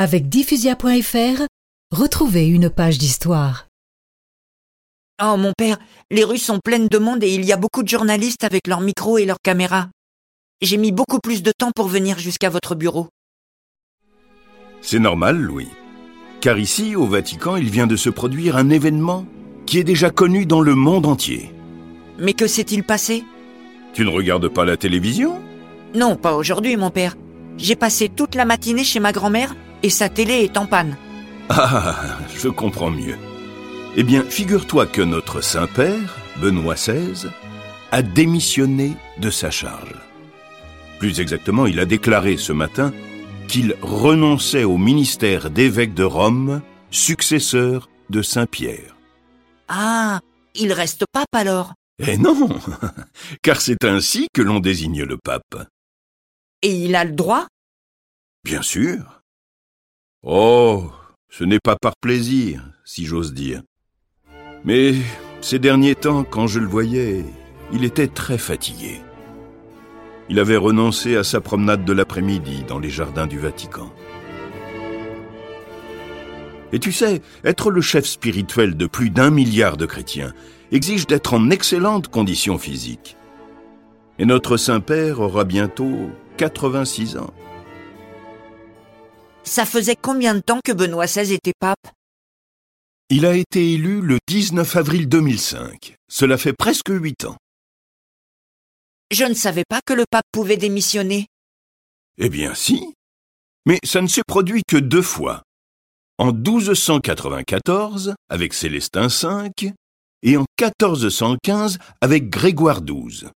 Avec diffusia.fr, retrouvez une page d'histoire. Oh mon père, les rues sont pleines de monde et il y a beaucoup de journalistes avec leurs micros et leurs caméras. J'ai mis beaucoup plus de temps pour venir jusqu'à votre bureau. C'est normal, Louis. Car ici, au Vatican, il vient de se produire un événement qui est déjà connu dans le monde entier. Mais que s'est-il passé? Tu ne regardes pas la télévision? Non, pas aujourd'hui, mon père. J'ai passé toute la matinée chez ma grand-mère et sa télé est en panne. Ah, je comprends mieux. Eh bien, figure-toi que notre Saint-Père, Benoît XVI, a démissionné de sa charge. Plus exactement, il a déclaré ce matin qu'il renonçait au ministère d'évêque de Rome, successeur de Saint-Pierre. Ah, il reste pape alors. Eh non, car c'est ainsi que l'on désigne le pape. Et il a le droit? Bien sûr. Oh, ce n'est pas par plaisir, si j'ose dire. Mais ces derniers temps, quand je le voyais, il était très fatigué. Il avait renoncé à sa promenade de l'après-midi dans les jardins du Vatican. Et tu sais, être le chef spirituel de plus d'un milliard de chrétiens exige d'être en excellente condition physique. Et notre Saint-Père aura bientôt 86 ans. Ça faisait combien de temps que Benoît XVI était pape? Il a été élu le 19 avril 2005. Cela fait presque huit ans. Je ne savais pas que le pape pouvait démissionner. Eh bien si. Mais ça ne s'est produit que deux fois. En 1294 avec Célestin V et en 1415 avec Grégoire XII.